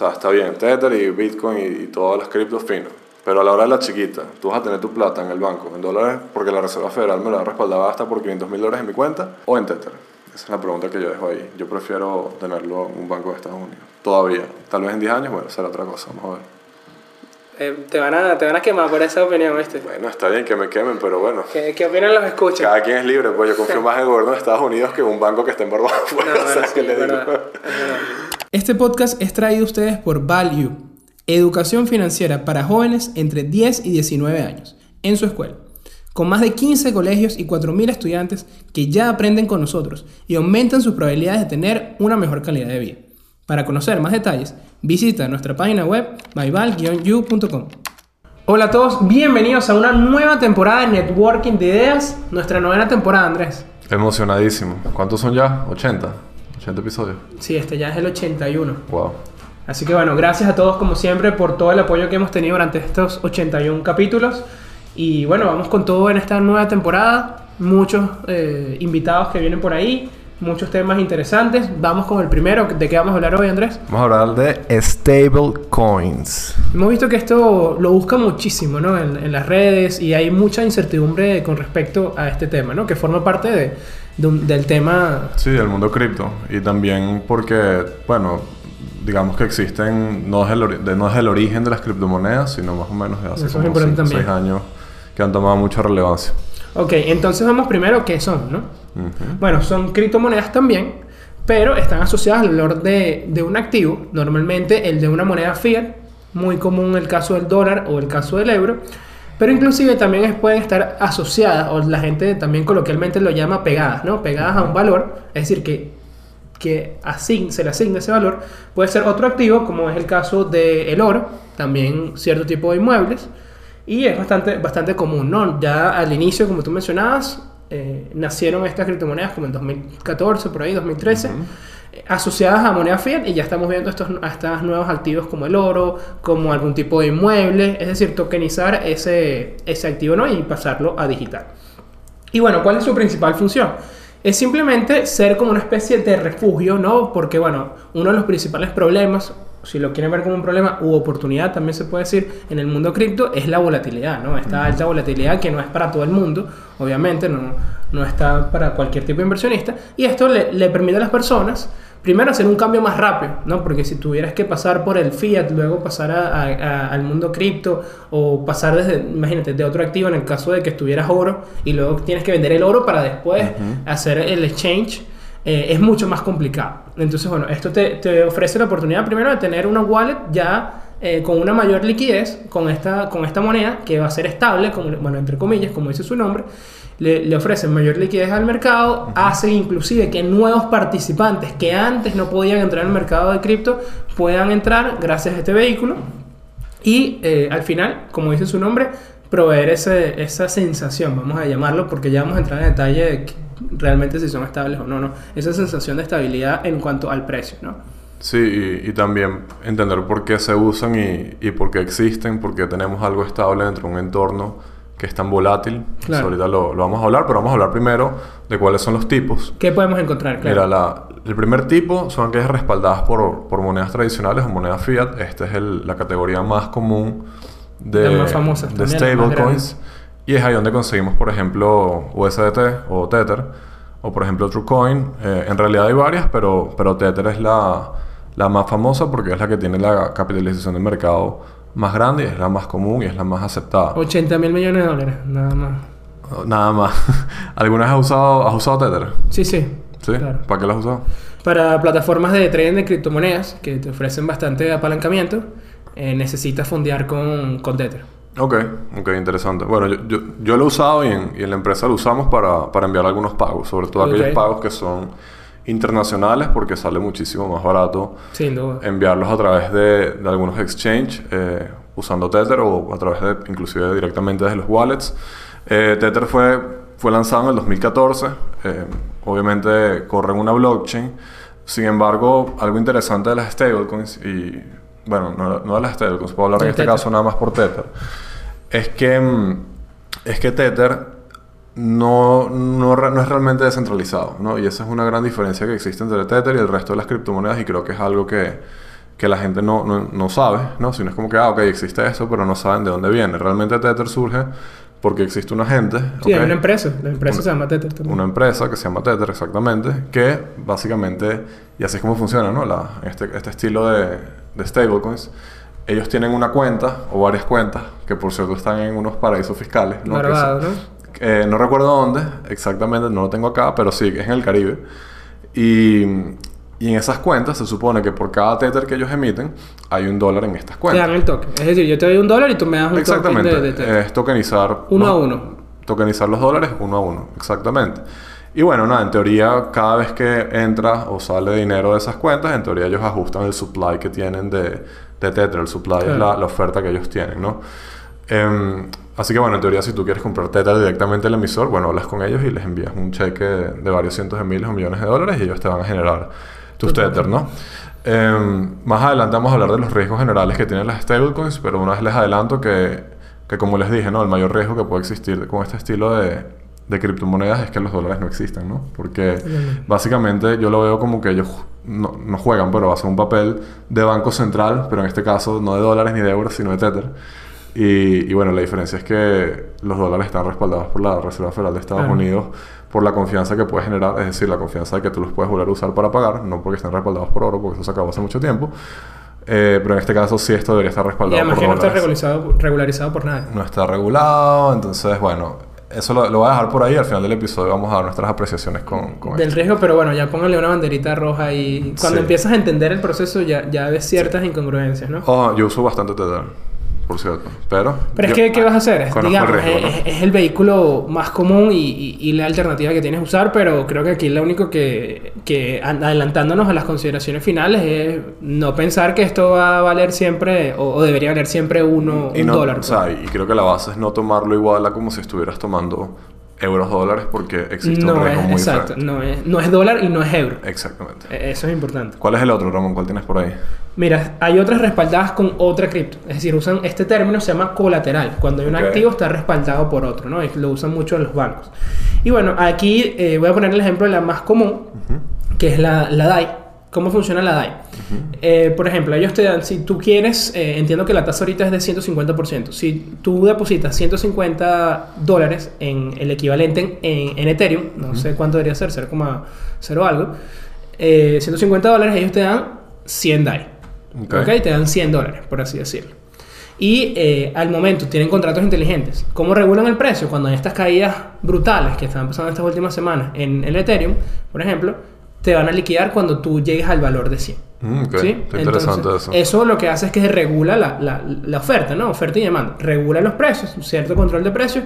sea, está bien, Tether y Bitcoin y, y todas las criptos finos. Pero a la hora de la chiquita, tú vas a tener tu plata en el banco en dólares porque la Reserva Federal me la ha respaldado hasta por 500 mil dólares en mi cuenta o en Tether. Esa es la pregunta que yo dejo ahí. Yo prefiero tenerlo en un banco de Estados Unidos. Todavía. Tal vez en 10 años, bueno, será otra cosa. Vamos a ver. Eh, te, van a, te van a quemar por esa opinión, ¿viste? Bueno, está bien que me quemen, pero bueno. ¿Qué, qué opinan los escuchas? Cada quien es libre, pues yo confío más en el gobierno de Estados Unidos que en un banco que esté en Barbados. No, Bueno, o sea, bueno, ¿qué sí, le es digo? verdad, es verdad. Este podcast es traído a ustedes por Value, educación financiera para jóvenes entre 10 y 19 años, en su escuela, con más de 15 colegios y 4.000 estudiantes que ya aprenden con nosotros y aumentan sus probabilidades de tener una mejor calidad de vida. Para conocer más detalles, visita nuestra página web myval-you.com. Hola a todos, bienvenidos a una nueva temporada de Networking de Ideas, nuestra novena temporada, Andrés. Emocionadísimo. ¿Cuántos son ya? 80. 80 episodios. Sí, este ya es el 81. Wow. Así que bueno, gracias a todos como siempre por todo el apoyo que hemos tenido durante estos 81 capítulos. Y bueno, vamos con todo en esta nueva temporada. Muchos eh, invitados que vienen por ahí, muchos temas interesantes. Vamos con el primero. ¿De qué vamos a hablar hoy, Andrés? Vamos a hablar de stable coins. Hemos visto que esto lo busca muchísimo ¿no? en, en las redes y hay mucha incertidumbre con respecto a este tema, ¿no? que forma parte de, de del tema Sí, del mundo cripto. Y también porque, bueno, digamos que existen, no es, el, de- no es el origen de las criptomonedas, sino más o menos de hace Eso es como importante 5 o 6 también. años que han tomado mucha relevancia. Ok, entonces vamos primero qué son, ¿no? Bueno, son criptomonedas también, pero están asociadas al valor de, de un activo, normalmente el de una moneda fiat, muy común el caso del dólar o el caso del euro, pero inclusive también pueden estar asociadas, o la gente también coloquialmente lo llama pegadas, ¿no? Pegadas a un valor, es decir, que, que asign- se le asigna ese valor, puede ser otro activo, como es el caso del oro, también cierto tipo de inmuebles, y es bastante, bastante común, ¿no? Ya al inicio, como tú mencionabas, eh, nacieron estas criptomonedas como en 2014, por ahí, 2013, eh, asociadas a moneda fiat y ya estamos viendo estos, estos nuevos activos como el oro, como algún tipo de inmueble, es decir, tokenizar ese, ese activo, ¿no? Y pasarlo a digital. Y bueno, ¿cuál es su principal función? Es simplemente ser como una especie de refugio, ¿no? Porque, bueno, uno de los principales problemas, si lo quieren ver como un problema u oportunidad, también se puede decir, en el mundo cripto, es la volatilidad, ¿no? Esta alta volatilidad que no es para todo el mundo, obviamente, no, no está para cualquier tipo de inversionista. Y esto le, le permite a las personas, primero, hacer un cambio más rápido, ¿no? Porque si tuvieras que pasar por el fiat, luego pasar a- a- a- al mundo cripto, o pasar desde, imagínate, de otro activo en el caso de que estuvieras oro, y luego tienes que vender el oro para después hacer el exchange, eh, es mucho más complicado. Entonces, bueno, esto te, te ofrece la oportunidad primero de tener una wallet ya eh, con una mayor liquidez, con esta, con esta moneda que va a ser estable, como, bueno, entre comillas, como dice su nombre, le, le ofrecen mayor liquidez al mercado, hace inclusive que nuevos participantes que antes no podían entrar al mercado de cripto puedan entrar gracias a este vehículo. Y eh, al final, como dice su nombre, proveer ese- esa sensación, vamos a llamarlo, porque ya vamos a entrar en detalle de que realmente si son estables o no, no. Esa sensación de estabilidad en cuanto al precio, ¿no? Sí, y, y también entender por qué se usan y, y por qué existen, porque tenemos algo estable dentro de un entorno que es tan volátil. Claro. Ahorita lo, lo vamos a hablar, pero vamos a hablar primero de cuáles son los tipos. ¿Qué podemos encontrar? Claro. Mira, la- el primer tipo son aquellas respaldadas por, por monedas tradicionales o monedas fiat. Esta es el- la categoría más común de, de más stablecoins. Y es ahí donde conseguimos, por ejemplo, USDT o Tether, o por ejemplo TrueCoin. Eh, en realidad hay varias, pero, pero Tether es la, la más famosa porque es la que tiene la capitalización de mercado más grande y es la más común y es la más aceptada. 80 mil millones de dólares, nada más. Nada más. ¿Alguna vez has usado, has usado Tether? Sí, sí. ¿Sí? Claro. ¿Para qué lo has usado? Para plataformas de trading de criptomonedas que te ofrecen bastante apalancamiento, eh, necesitas fondear con, con Tether. Ok, ok, interesante. Bueno, yo, yo, yo lo he usado y en, y en la empresa lo usamos para, para enviar algunos pagos, sobre todo aquellos pagos que son internacionales porque sale muchísimo más barato Sin duda. enviarlos a través de, de algunos exchange eh, usando Tether o a través de, inclusive directamente desde los wallets. Eh, Tether fue, fue lanzado en el 2014, eh, obviamente corre en una blockchain, sin embargo, algo interesante de las stablecoins y bueno, no, no de las stablecoins, puedo hablar en este Tether. caso nada más por Tether, es que, mm, es que Tether no, no, no es realmente descentralizado, ¿no? Y esa es una gran diferencia que existe entre Tether y el resto de las criptomonedas y creo que es algo que, que la gente no, no, no sabe, ¿no? Sino es como que, ah, ok, existe eso, pero no saben de dónde viene. Realmente Tether surge porque existe un agente. Sí, ¿ok? hay una empresa. La empresa Una- se llama Tether también. Una empresa que se llama Tether, exactamente, que básicamente, y así es como funciona, ¿no? La, este, este estilo de, de stablecoins. Ellos tienen una cuenta o varias cuentas, que por cierto están en unos paraísos fiscales. ¿no? Que Barbados, son- eh, no recuerdo dónde exactamente, no lo tengo acá, pero sí, es en el Caribe. Y, y en esas cuentas se supone que por cada tether que ellos emiten, hay un dólar en estas Te cuentas. dan el token. Es decir, yo te doy un dólar y tú me das un Exactamente. token de, de Tether. es tokenizar. Uno ¿no? a uno. Tokenizar los dólares uno a uno. Exactamente. Y bueno, nada, en teoría, cada vez que entra o sale dinero de esas cuentas, en teoría ellos ajustan el supply que tienen de, de Tether. El supply es Claro. la, la oferta que ellos tienen, ¿no? Em, así que bueno, en teoría, si tú quieres comprar Tether directamente al emisor, bueno, hablas con ellos y les envías un cheque de, de varios cientos de miles o millones de dólares y ellos te van a generar tus. Tether, ¿no? Em, más adelante vamos a hablar de los riesgos generales que tienen las stablecoins, pero una vez les adelanto que, que como les dije, ¿no? El mayor riesgo que puede existir con este estilo de, de criptomonedas es que los dólares no existan, ¿no? Porque básicamente yo lo veo como que ellos no, no juegan, pero hacen un papel de banco central, pero en este caso no de dólares ni de euros, sino de Tether. Y, y bueno, la diferencia es que los dólares están respaldados por la Reserva Federal de Estados Claro. Unidos por la confianza que puede generar, es decir, la confianza de que tú los puedes volver a usar para pagar, no porque estén respaldados por oro, porque eso se acabó hace mucho tiempo. Eh, pero en este caso sí esto debería estar Y respaldado además por que no está regularizado, regularizado por nadie. No está regulado, entonces bueno, eso lo, lo voy a dejar por ahí. Al final del episodio vamos a dar nuestras apreciaciones con, con Del esto. riesgo, pero bueno, ya póngale una banderita roja y cuando Sí. empiezas a entender el proceso ya, ya ves ciertas incongruencias, ¿no? Oh, yo uso bastante Tether, por cierto. Pero. Pero es yo- que, ¿qué vas a hacer? Es, digamos, el riesgo, es, ¿no? es el vehículo más común y, y- y la alternativa que tienes que usar, pero creo que aquí lo único que, que an- adelantándonos a las consideraciones finales es no pensar que esto va a valer siempre o, o debería valer siempre uno, Y un no- dólar. O sea, y creo que la base es no tomarlo igual a como si estuvieras tomando euros dólares porque existe no un riesgo es, muy exacto, diferente. no es, no es dólar y no es euro. Exactamente. E- Eso es importante. ¿Cuál es el otro, Ramón? ¿Cuál tienes por ahí? Mira, hay otras respaldadas con otra cripto. Es decir, usan este término, se llama colateral. Cuando hay un activo está respaldado por otro, ¿no? Y lo usan mucho los bancos. Y bueno, aquí eh, voy a poner el ejemplo de la más común, que es la, la DAI. ¿Cómo funciona la DAI? Eh, por ejemplo, ellos te dan, si tú quieres, eh, entiendo que la tasa ahorita es de 150%. Si tú depositas 150 dólares en el equivalente en, en- en Ethereum, no sé cuánto debería ser, 0,0 algo, eh, 150 dólares, ellos te dan 100 DAI. Ok. ok, te dan 100 dólares, por así decirlo. Y eh, al momento tienen contratos inteligentes. ¿Cómo regulan el precio? Cuando hay estas caídas brutales que están pasando estas últimas semanas en el Ethereum, por ejemplo, te van a liquidar cuando tú llegues al valor de 100. Mm, ok. ¿Sí? Está interesante Entonces, eso. lo que hace es que regula la, la- la oferta, ¿no? Oferta y demanda. Regula los precios, un cierto control de precios.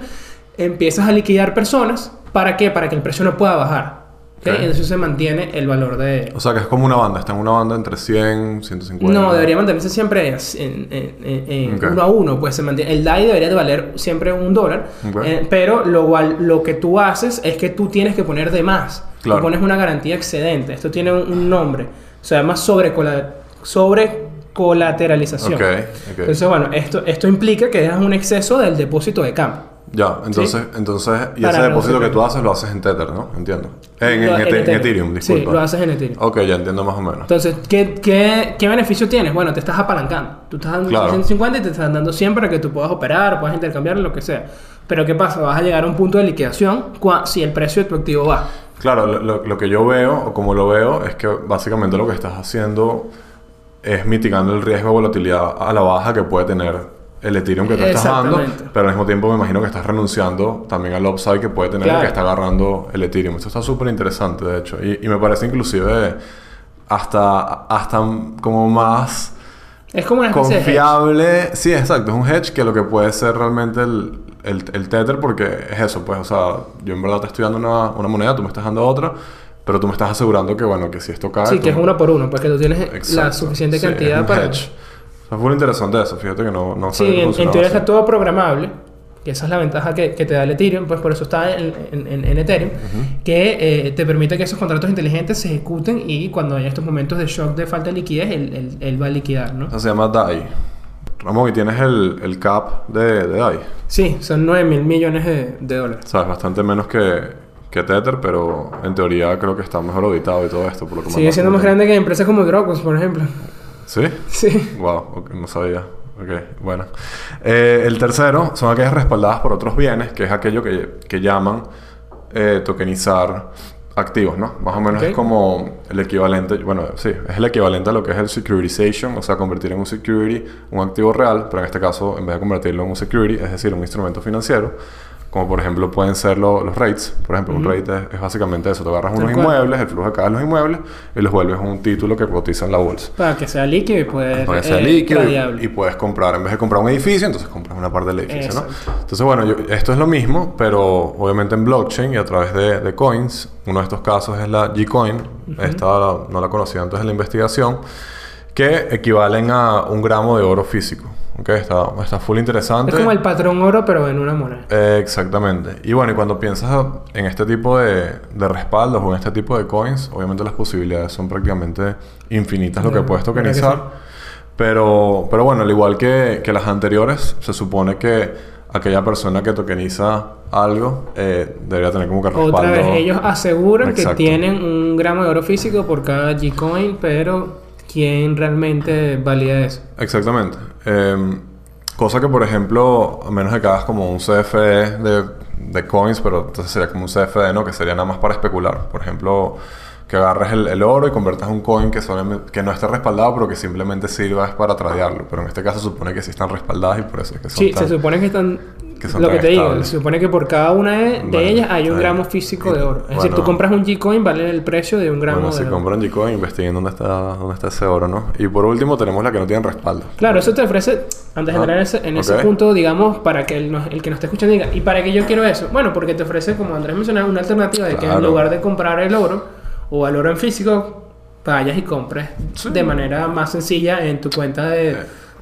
Empiezas a liquidar personas. ¿Para qué? Para que el precio no pueda bajar. ¿Ok? Ok. Entonces se mantiene el valor de... O sea, que es como una banda. Está en una banda entre 100, 150. No, debería mantenerse siempre en, en- en- en Ok. uno a uno. Pues se mantiene. El DAI debería de valer siempre un dólar. Eh, pero lo, lo que tú haces es que tú tienes que poner de más. Claro. Tú pones una garantía excedente. Esto tiene un, un nombre. Se llama sobrecola- sobrecolateralización. Ok. Entonces, bueno, esto, esto implica que dejas un exceso del depósito de campo. Ya, entonces, entonces y Para ese depósito que tú haces lo haces en Tether, ¿no? Entiendo. En, en, en Ethereum, disculpa. Sí, lo haces en Ethereum. Ok, ya entiendo más o menos. Entonces, ¿qué, qué, qué beneficio tienes? Bueno, te estás apalancando. Tú estás dando Claro. 150 y te están dando 100 para que tú puedas operar, puedas intercambiar, lo que sea. Pero ¿qué pasa? Vas a llegar a un punto de liquidación si el precio de tu activo baja. Claro, lo- lo que yo veo, o como lo veo, es que básicamente lo que estás haciendo es mitigando el riesgo de volatilidad a la baja que puede tener el Ethereum que te estás dando, pero al mismo tiempo me imagino que estás renunciando también al upside que puede tener el que está agarrando el Ethereum. Esto está súper interesante, de hecho, y, y me parece inclusive hasta, hasta como más Es como una hedge. confiable. Sí, exacto. Es un hedge que lo que puede ser realmente el, el, el Tether, porque es eso, pues, o sea, yo en verdad te estoy dando una, una moneda, tú me estás dando otra, pero tú me estás asegurando que, bueno, que si esto cae. Sí, tú- que es uno por uno, pues que tú tienes la suficiente Sí, es cantidad un para... hedge. O sea, fue interesante eso, fíjate que no, no Sí, en, en teoría está todo programable. Que esa es la ventaja que, que te da el Ethereum, pues por eso está en, en- en- Ethereum, que eh, te permite que esos contratos inteligentes se ejecuten y cuando hay estos momentos de shock de falta de liquidez, él, él- él va a liquidar, ¿no? Eso se llama DAI. Ramón, y tienes el, el cap de, de DAI. Sí, son 9 mil millones de, de dólares. O sea, es bastante menos que, que Tether, pero en teoría creo que está mejor auditado y todo esto, por lo que Sigue siendo más grande que empresas como Dropbox, por ejemplo. ¿Sí? Sí. Wow, ok, no sabía. Ok, bueno. Eh, el tercero son aquellas respaldadas por otros bienes, que es aquello que, que llaman eh, tokenizar activos, ¿no? Más o menos Ok. es como el equivalente, bueno, sí, es el equivalente a lo que es el securitization, o sea, convertir en un security un activo real, pero en este caso, en vez de convertirlo en un security, es decir, un instrumento financiero, como por ejemplo pueden ser lo- los rates. Por ejemplo, un rate es, es básicamente eso, te agarras unos cual. inmuebles, el flujo de cada de los inmuebles, y los vuelves un título que cotiza en la bolsa. Para que sea líquido y puede Para que sea eh, líquido y, y puedes comprar, en vez de comprar un edificio, entonces compras una parte del edificio. Entonces, bueno, yo- esto es lo mismo, pero obviamente en blockchain y a través de, de coins. Uno de estos casos es la Gcoin. Esta la- no la conocía antes de la investigación. Que equivalen a un gramo de oro físico. ¿Ok? Está, está full interesante. Es como el patrón oro, pero en una moneda. Eh, exactamente. Y bueno, y cuando piensas en este tipo de, de respaldos o en este tipo de coins, obviamente las posibilidades son prácticamente infinitas lo que puedes que tokenizar. sí. Pero, pero bueno, al igual que, que las anteriores, se supone que aquella persona que tokeniza algo eh, debería tener como que respaldo. Otra vez, ellos aseguran Exacto. que tienen un gramo de oro físico por cada Gcoin, pero ¿quién realmente valida eso? Exactamente. Eh, cosa que, por ejemplo, a menos de que hagas como un CFE de, de coins, pero entonces sería como un CFD, ¿no? Que sería nada más para especular. Por ejemplo, que agarres el, el oro y conviertas un coin que, solamente- que no esté respaldado, pero que simplemente sirva es para tradearlo. Pero en este caso se supone que sí están respaldadas y por eso es que son Sí, tan- se supone que están... que son lo que te digo, se supone que por cada una de, ellas hay un gramo físico Y- de oro. Es decir, tú compras un Gcoin, vale el precio de un gramo Bueno, de si oro. compran Gcoin, investiguen dónde está, dónde está ese oro, ¿no? Y por último tenemos la que no tienen respaldo. Claro, eso te ofrece, antes de Ah, entrar en ese, en ese punto, digamos, para que el, el que nos esté escuchando diga, ¿y para qué yo quiero eso? Bueno, porque te ofrece, como Andrés mencionaba, una alternativa de que en lugar de comprar el oro o el oro en físico, vayas y compres Sí. de manera más sencilla en tu cuenta de,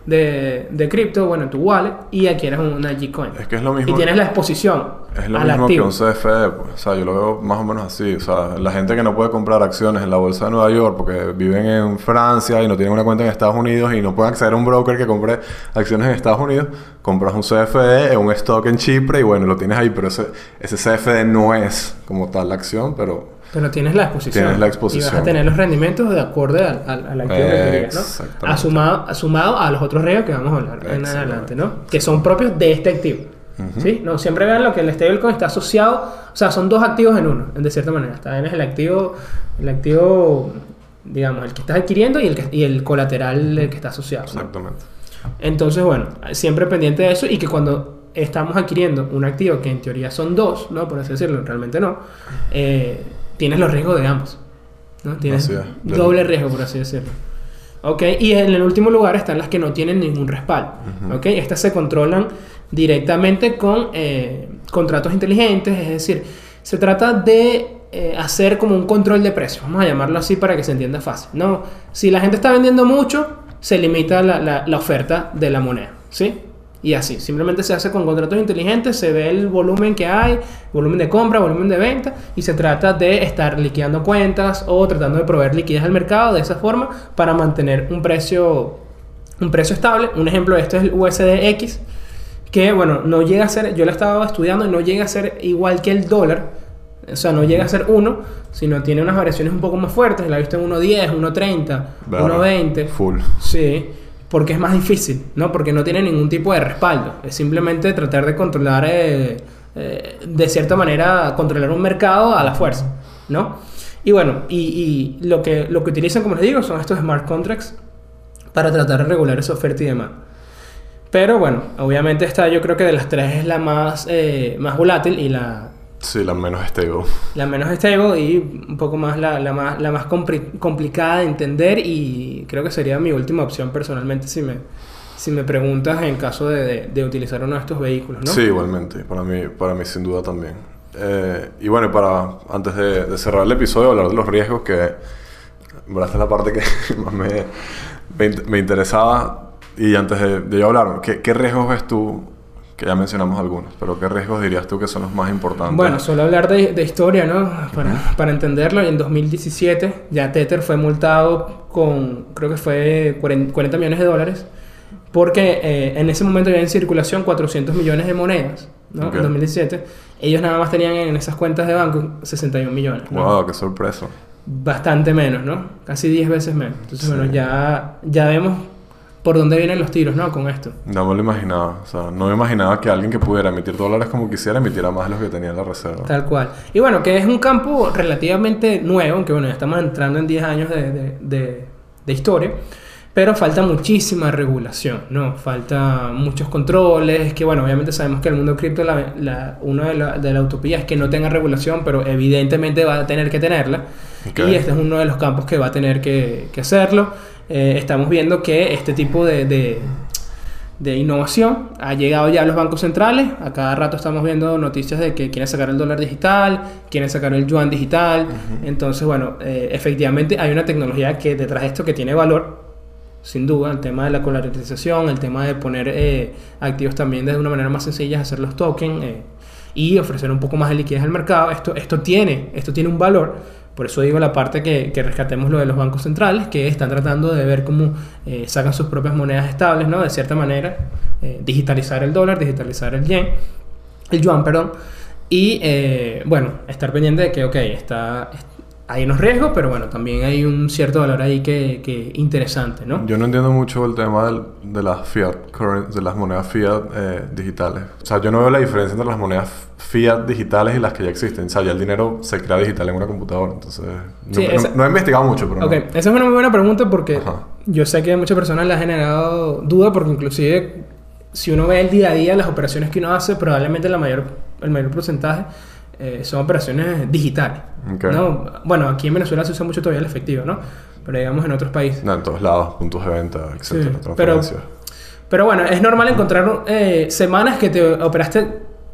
de, de cripto, bueno, en tu wallet, y adquieres una Gcoin. Es que es lo mismo. Y tienes la exposición Es lo al mismo activo. que un CFD, pues. O sea, yo lo veo más o menos así. O sea, la gente que no puede comprar acciones en la bolsa de Nueva York porque viven en Francia y no tienen una cuenta en Estados Unidos y no pueden acceder a un broker que compre acciones en Estados Unidos, compras un CFD en un stock en Chipre y bueno, lo tienes ahí. Pero ese, ese CFD no es como tal la acción, pero Pero tienes la exposición. Tienes la Y vas exposición. a tener los rendimientos de acuerdo al, al, al activo que querías, ¿no? Asumado, asumado a los otros riesgos que vamos a hablar en adelante, ¿no? Que son propios de este activo. ¿Sí? No, siempre vean lo que el stablecoin está asociado. O sea, son dos activos en uno, de cierta manera. También es el activo, el activo, digamos, el que estás adquiriendo y el, que- y el colateral el que está asociado. ¿no? exactamente. Entonces, bueno, siempre pendiente de eso y que cuando estamos adquiriendo un activo que en teoría son dos, ¿no? Por así decirlo, realmente no, eh, tienes los riesgos de ambos. ¿no? Tienes es. Doble riesgo, por así decirlo. ¿Ok? Y en el último lugar están las que no tienen ningún respaldo. Ujú. ¿Ok? Estas se controlan directamente con eh, contratos inteligentes, es decir, se trata de eh, hacer como un control de precios, vamos a llamarlo así para que se entienda fácil. ¿no? Si la gente está vendiendo mucho, se limita la, la- la oferta de la moneda, ¿sí? Y así, simplemente se hace con contratos inteligentes, se ve el volumen que hay, volumen de compra, volumen de venta, y se trata de estar liquidando cuentas o tratando de proveer liquidez al mercado de esa forma para mantener un precio, un precio estable. Un ejemplo de esto es el USDX, que bueno, no llega a ser, yo lo estaba estudiando y no llega a ser igual que el dólar, o sea, no llega a ser 1, sino tiene unas variaciones un poco más fuertes, la he visto en 1.10, 1.30, Verga. 1.20. Full. Sí, porque es más difícil, ¿no? Porque no tiene ningún tipo de respaldo. Es simplemente tratar de controlar, eh, eh, de cierta manera, controlar un mercado a la fuerza, ¿no? Y bueno, y, y lo, que, lo que utilizan, como les digo, son estos smart contracts para tratar de regular esa oferta y demanda. Pero bueno, obviamente esta yo creo que de las tres es la más, eh, más volátil y la, Sí, la menos stable. la menos stable y un poco más la, la más, la más compli- complicada de entender y creo que sería mi última opción personalmente si me, si me preguntas en caso de, de- de utilizar uno de estos vehículos, ¿no? Sí, igualmente. Para mí, para mí sin duda también. Eh, y bueno, para antes de, de cerrar el episodio, hablar de los riesgos que... verdad, esta es la parte que más me, me, in- me interesaba. Y antes de, de yo hablar, ¿qué, ¿qué riesgos ves tú? Que ya mencionamos algunos, pero ¿qué riesgos dirías tú que son los más importantes? Bueno, solo hablar de, de historia, ¿no? Para, para entenderlo, en 2017 ya Tether fue multado con, creo que fue 40 40 millones de dólares, porque eh, en ese momento había en circulación 400 millones de monedas, ¿no? Ok. En 2017. Ellos nada más tenían en esas cuentas de banco 61 millones. ¿no? Wow, qué sorpresa. bastante menos, ¿no? Casi 10 veces menos. Entonces, bueno, ya, ya vemos por dónde vienen los tiros, ¿no? Con esto. No me lo imaginaba. O sea, no me imaginaba que alguien que pudiera emitir dólares como quisiera emitiera más de los que tenía en la reserva. Tal cual. Y bueno, que es un campo relativamente nuevo, aunque bueno, ya estamos entrando en 10 años de, de, de, de historia. Pero falta muchísima regulación, ¿no? Falta muchos controles, que bueno, obviamente sabemos que el mundo cripto, la, la, una de la, de la utopía es que no tenga regulación, pero evidentemente va a tener que tenerla. Ok. Y este es uno de los campos que va a tener que, que hacerlo. Eh, estamos viendo que este tipo de, de, de innovación ha llegado ya a los bancos centrales. A cada rato estamos viendo noticias de que quieren sacar el dólar digital, quieren sacar el yuan digital. Entonces, bueno, eh, efectivamente hay una tecnología que detrás de esto que tiene valor, sin duda, el tema de la colarización, el tema de poner eh, activos también de una manera más sencilla, hacer los tokens eh, y ofrecer un poco más de liquidez al mercado. Esto, esto, tiene, esto tiene un valor. Por eso digo la parte que, que rescatemos lo de los bancos centrales, que están tratando de ver cómo eh, sacan sus propias monedas estables, ¿no? De cierta manera, eh, digitalizar el dólar, digitalizar el yen, el yuan, perdón. Y eh, bueno, estar pendiente de que, ok, está, hay unos riesgos, pero bueno, también hay un cierto valor ahí que, que interesante, ¿no? Yo no entiendo mucho el tema del- de las fiat de las monedas fiat eh, digitales. O sea, yo no veo la diferencia entre las monedas fiat digitales y las que ya existen. O sea, ya el dinero se crea digital en una computadora. Entonces, no, Sí, no- esa- no he investigado mucho, pero no. Ok, esa es una muy buena pregunta porque Ajá. yo sé que a muchas personas le ha generado duda porque inclusive si uno ve el día a día las operaciones que uno hace, probablemente la mayor, el mayor porcentaje eh, son operaciones digitales. ¿No? Bueno, aquí en Venezuela se usa mucho todavía el efectivo, ¿no? Pero digamos en otros países. No, en todos lados, puntos de venta, etcétera, Sí, pero- bueno, es normal encontrar eh, semanas que te operaste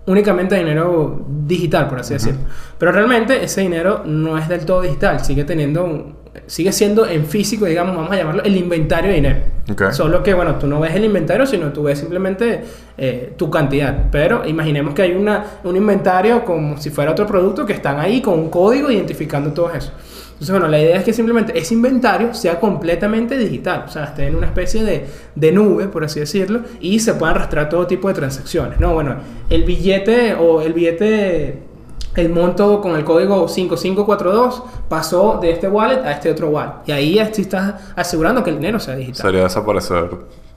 únicamente dinero digital, por así decirlo. Pero realmente ese dinero no es del todo digital, sigue teniendo, un- sigue siendo en físico, digamos, vamos a llamarlo el inventario de dinero. Ok. Solo que, bueno, tú no ves el inventario, sino tú ves simplemente eh, tu cantidad. Pero imaginemos que hay una, un inventario como si fuera otro producto que están ahí con un código identificando todo eso. Entonces, bueno, la idea es que simplemente ese inventario sea completamente digital, o sea, esté en una especie de, de nube, por así decirlo, y se puedan rastrear todo tipo de transacciones, ¿no? Bueno, el billete o el billete, el monto con el código 5542 pasó de este wallet a este otro wallet, y ahí sí estás asegurando que el dinero sea digital. Sería desaparecer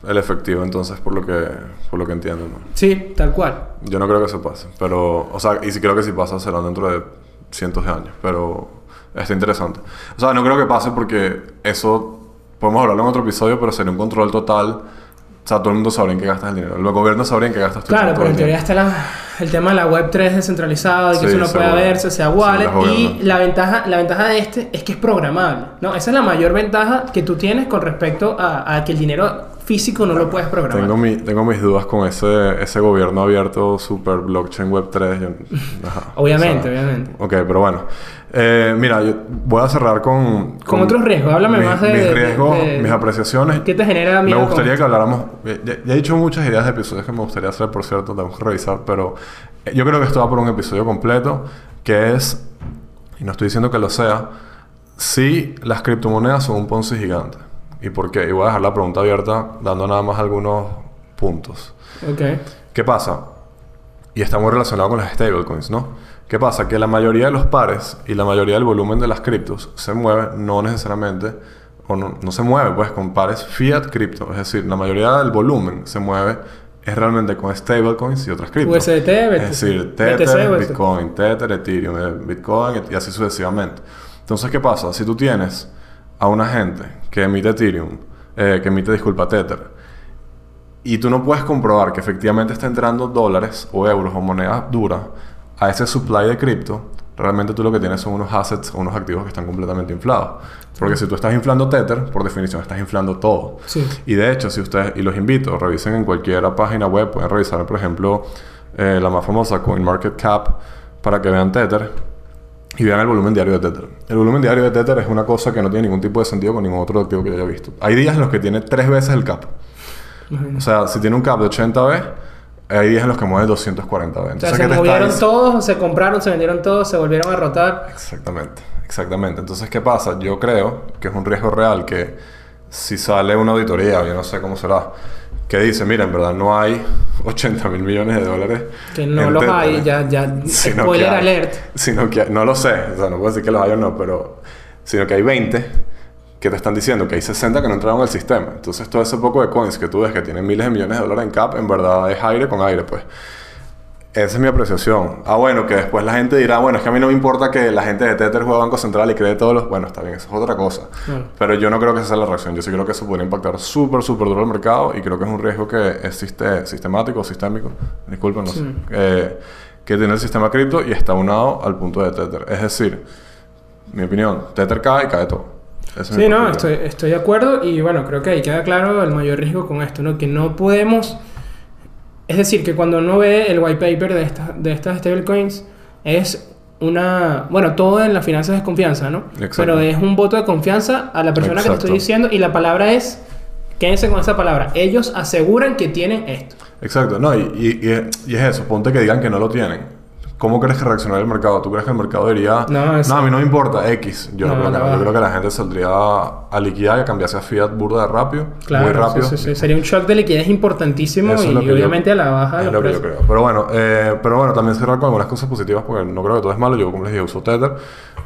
el efectivo, entonces, por lo que, por lo que entiendo, ¿no? Sí, tal cual. Yo no creo que eso pase, pero, o sea, y si creo que si pasa serán dentro de cientos de años, pero está interesante. O sea, no creo que pase porque eso, podemos hablarlo en otro episodio, pero sería un control total. O sea, todo el mundo sabría en qué gastas el dinero. Los gobiernos sabrían en qué gastas tu Claro, pero en el teoría está la- el tema de la web 3 descentralizada, de que Sí, eso no pueda verse, sea wallet. y la ventaja, la ventaja de este es que es programable. ¿no? Esa es la mayor ventaja que tú tienes con respecto a, a que el dinero físico no lo puedes programar. Tengo, mi, tengo mis dudas con ese, ese gobierno abierto, super blockchain web 3. yo- ajá. Obviamente, obviamente. Ok, pero bueno. Eh, mira, yo voy a cerrar con... Con otros riesgos. Háblame mis- más de- Mis de- riesgos, de- mis apreciaciones. ¿Qué te genera Me miedo con gustaría que habláramos... Ya, ya he dicho muchas ideas de episodios que me gustaría hacer, por cierto, tenemos que revisar, pero eh, yo creo que esto va por un episodio completo, que es, y no estoy diciendo que lo sea, si las criptomonedas son un Ponzi gigante. ¿Y por qué? Y voy a dejar la pregunta abierta dando nada más algunos puntos. ¿Qué pasa? Y está muy relacionado con las stablecoins, ¿no? ¿Qué pasa? Que la mayoría de los pares y la mayoría del volumen de las criptos se mueve no necesariamente, o no, no se mueve pues con pares fiat cripto. Es decir, la mayoría del volumen se mueve es realmente con stablecoins y otras criptos. USDT, Es decir, Tether, BTC, Bitcoin, Tether, Ethereum, eh, Bitcoin y así sucesivamente. Entonces, ¿qué pasa? Si tú tienes a una gente que emite Ethereum, eh, que emite, disculpa, Tether, y tú no puedes comprobar que efectivamente está entrando dólares o euros o monedas duras a ese supply de cripto, realmente tú lo que tienes son unos assets o unos activos que están completamente inflados. Porque si tú estás inflando Tether, por definición estás inflando todo. Sí. Y de hecho, si ustedes, y los invito, revisen en cualquier página web, pueden revisar, por ejemplo, eh, la más famosa, CoinMarketCap, para que vean Tether y vean el volumen diario de Tether. El volumen diario de Tether es una cosa que no tiene ningún tipo de sentido con ningún otro activo que yo haya visto. Hay días en los que tiene tres veces el cap. O sea, si tiene un cap de 80 B, hay días en los que mueve 240 B. O sea, Entonces, se ¿qué te está movieron todos, se compraron, se vendieron todos, se volvieron a rotar. Exactamente, exactamente. Entonces, ¿qué pasa? Yo creo que es un riesgo real que si sale una auditoría, yo no sé cómo será, que dice, mira, en verdad no hay 80 mil millones de dólares. Que no los Tether, hay, ya, ya. spoiler hay- alert. Sino que, no lo sé, o sea, no puedo decir que los hay o no, pero sino que hay 20 que te están diciendo que hay 60 que no entraron al sistema. Entonces todo ese poco de coins que tú ves que tienen miles de millones de dólares en cap, en verdad es aire con aire, pues. Esa es mi apreciación. Ah, bueno, que después la gente dirá, bueno, es que a mí no me importa que la gente de Tether juegue Banco Central y cree todos los... Bueno, está bien, eso es otra cosa. Claro. Pero yo no creo que esa sea la reacción. Yo sí creo que eso podría impactar súper, súper duro al mercado y creo que es un riesgo que es siste- sistemático o sistémico, disculpen, Sí. eh, que tiene el sistema cripto y está unado al punto de Tether. Es decir, mi opinión, Tether cae y cae todo. Sí, no, estoy, estoy de acuerdo y bueno, creo que ahí queda claro el mayor riesgo con esto, ¿no? Que no podemos... Es decir, que cuando uno ve el white paper de, estas de estas stablecoins es una... Bueno, todo en las finanzas es confianza, ¿no? Exacto. Pero es un voto de confianza a la persona que te estoy diciendo y la palabra es... Quédense con esa palabra. Ellos aseguran que tienen esto. Exacto, no, y, y- y es eso, ponte que digan que no lo tienen. ¿Cómo crees que reaccionaría el mercado? ¿Tú crees que el mercado diría, No, eso- a mí no me importa, X? Yo no, No, creo que la no. Yo creo que la gente saldría a liquidar y a cambiarse a fiat burda de rápido, Claro, muy rápido. sí, sí, sí. Sería un shock de liquidez importantísimo Eso y yo- obviamente a la baja Es lo que yo creo. Pero bueno, eh, pero bueno, también cerrar con algunas cosas positivas porque no creo que todo es malo. Yo, como les dije, uso Tether,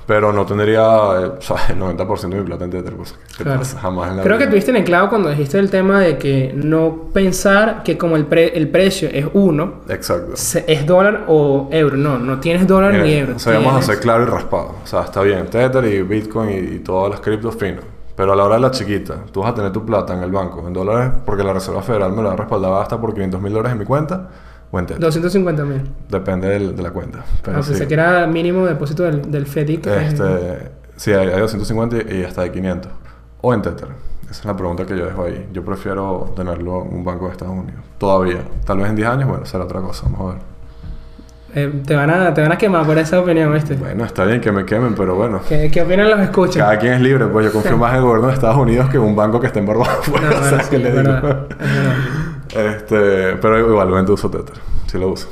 pero no tendría eh, o sea, el 90% de mi plata en Tether. Pues, ¿qué Claro. Jamás en la Creo que tuviste en el clavo cuando dijiste el tema de que no pensar que como el, pre- el precio es uno, Exacto. es dólar o euro. No, no tienes dólar ni euro. o sea, vamos a ser claro y raspado. O sea, está bien, Tether y Bitcoin y, y todas las criptos fino. Pero a la hora de la chiquita, tú vas a tener tu plata en el banco en dólares porque la Reserva Federal me la ha respaldado hasta por 500 mil dólares en mi cuenta o en Tether. 250 mil. Depende del- de la cuenta. Pero Ah, sí. pensé que era mínimo depósito del, del FEDIC. Este, sí, hay, hay 250 y, y hasta de 500. O en Tether. Esa es la pregunta que yo dejo ahí. Yo prefiero tenerlo en un banco de Estados Unidos. Todavía. Tal vez en 10 años, bueno, será otra cosa. Vamos a ver. Eh, te, van a, te van a quemar por esa opinión, ¿viste? Bueno, está bien que me quemen, pero bueno. ¿Qué, qué opinan los escuchas? Cada quien es libre, pues yo confío más en el gobierno de Estados Unidos que en un banco que esté en Barbados. Pues, No, o sea, bueno. Este, pero igualmente uso Tether. Sí lo uso.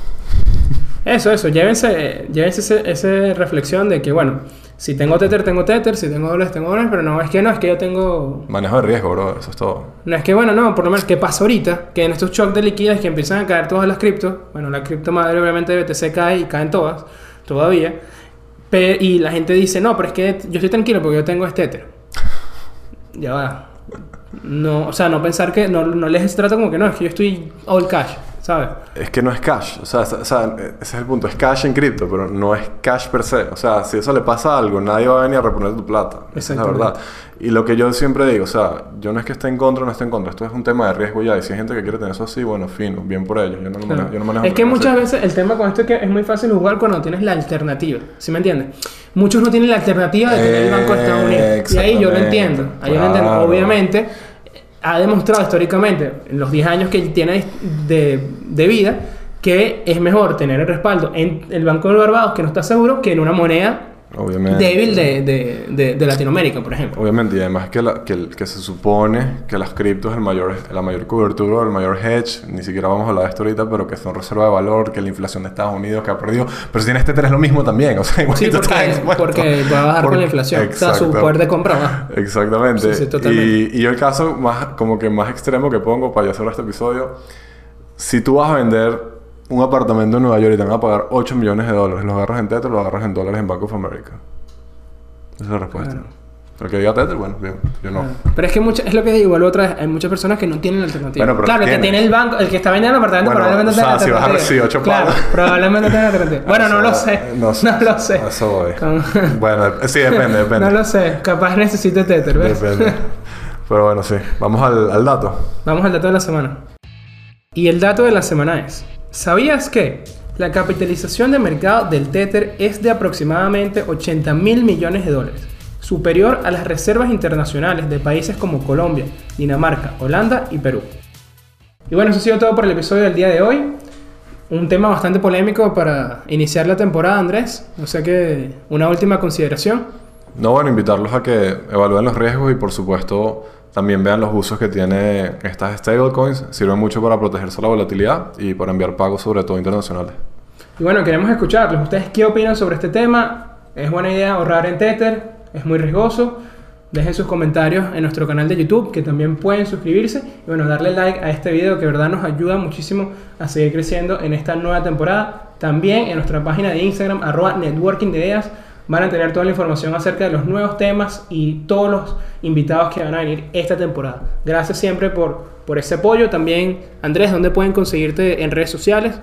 Eso, eso. Llévense, llévense ese- esa reflexión de que, bueno, si tengo Tether, tengo Tether. Si tengo dólares, tengo dólares. Pero no, es que no, es que yo tengo... Manejo de riesgo, bro. Eso es todo. No es que, bueno, no, por lo menos, ¿qué pasa ahorita? Que en estos shocks de liquidez que empiezan a caer todas las criptos, bueno, la cripto madre obviamente de BTC cae y caen todas, todavía. Pe- y la gente dice, no, pero es que yo estoy tranquilo porque yo tengo este Tether. Ya va. No, o sea, no pensar que, no, no les trata como que no, es que yo estoy all cash, ¿sabes? Es que no es cash, o sea, o sea, ese es el punto, es cash en cripto, pero no es cash per se. O sea, si eso le pasa a algo, nadie va a venir a reponer tu plata. Esa es la verdad. Y lo que yo siempre digo, o sea, yo no es que esté en contra o no esté en contra, esto es un tema de riesgo ya. Y si hay gente que quiere tener eso así, bueno, fino, bien por ellos. Yo no lo manejo. Yo no manejo es que muchas veces el tema con esto es que es muy fácil jugar cuando tienes la alternativa. ¿Sí me entiendes? Muchos no tienen la alternativa de tener el Banco de Estados Unidos. Y ahí yo lo entiendo. Ahí yo lo entiendo. Claro. Obviamente, ha demostrado históricamente, en los 10 años que tiene de, de vida, que es mejor tener el respaldo en el Banco de Barbados, que no está seguro, que en una moneda Obviamente. débil de, de, de, de Latinoamérica, por ejemplo. Obviamente, y además que, la- que, que se supone que las criptos es el mayor, la mayor cobertura, el mayor hedge, ni siquiera vamos a hablar de esto ahorita, pero que son reserva de valor, que la inflación de Estados Unidos que ha perdido. Pero si tienes Tether es lo mismo también, o sea, Sí, igualito porque, porque va a bajar con Por- la inflación. O sea, su Exacto. poder de compra baja. Exactamente. Sí, sí, y, y yo el caso más, como que más extremo que pongo para ya cerrar este episodio, si tú vas a vender un apartamento en Nueva York y te van a pagar 8 millones de dólares, ¿los agarras en Tether o los agarras en dólares en Bank of America? Esa es la respuesta. Claro. El que diga Tether, bueno, bien, yo no. Pero es que mucha- es lo que digo, vuelvo otra vez, hay muchas personas que no tienen alternativa. Bueno, claro, el que tiene el banco, el que está vendiendo el apartamento Bueno, probablemente o sea, tenga si vas a recibir ocho Claro, pagos. probablemente tenga alternativa. Bueno, no lo sé. No, sé. lo sé. Eso voy. Con- Bueno, sí, depende, depende. No lo sé. Capaz necesite Tether, ¿ves? Depende. Pero bueno, sí. Vamos al, al dato. Vamos al dato de la semana. Y el dato de la semana es: ¿Sabías que la capitalización de mercado del Tether es de aproximadamente 80 mil millones de dólares? Superior a las reservas internacionales de países como Colombia, Dinamarca, Holanda y Perú. Y bueno, eso ha sido todo por el episodio del día de hoy. Un tema bastante polémico para iniciar la temporada, Andrés. No sé qué. Una última consideración. No, bueno, invitarlos a que evalúen los riesgos y por supuesto también vean los usos que tiene estas stablecoins. Sirven mucho para protegerse la volatilidad y para enviar pagos sobre todo internacionales. Y bueno, queremos escucharlos. ¿Ustedes qué opinan sobre este tema? ¿Es buena idea ahorrar en Tether? ¿Es muy riesgoso? Dejen sus comentarios en nuestro canal de YouTube, que también pueden suscribirse. Y bueno, darle like a este video, que de verdad nos ayuda muchísimo a seguir creciendo en esta nueva temporada. También en nuestra página de Instagram, arroba networking de ideas, van a tener toda la información acerca de los nuevos temas y todos los invitados que van a venir esta temporada. Gracias siempre por, por ese apoyo. También, Andrés, ¿dónde pueden conseguirte en redes sociales?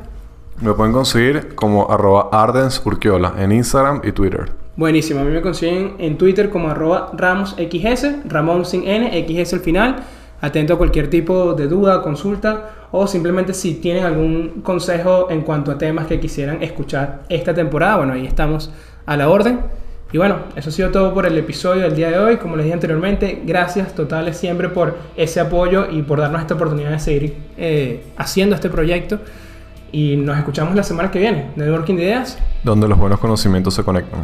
Me pueden conseguir como arroba Ardens Urquiola en Instagram y Twitter. Buenísimo, a mí me consiguen en Twitter como arroba RamosXS, Ramón sin N, XS al final. Atento a cualquier tipo de duda, consulta o simplemente si tienen algún consejo en cuanto a temas que quisieran escuchar esta temporada, bueno, ahí estamos a la orden. Y bueno, eso ha sido todo por el episodio del día de hoy. Como les dije anteriormente, gracias totales siempre por ese apoyo y por darnos esta oportunidad de seguir eh, haciendo este proyecto. Y nos escuchamos la semana que viene. Networking de Ideas. Donde los buenos conocimientos se conectan.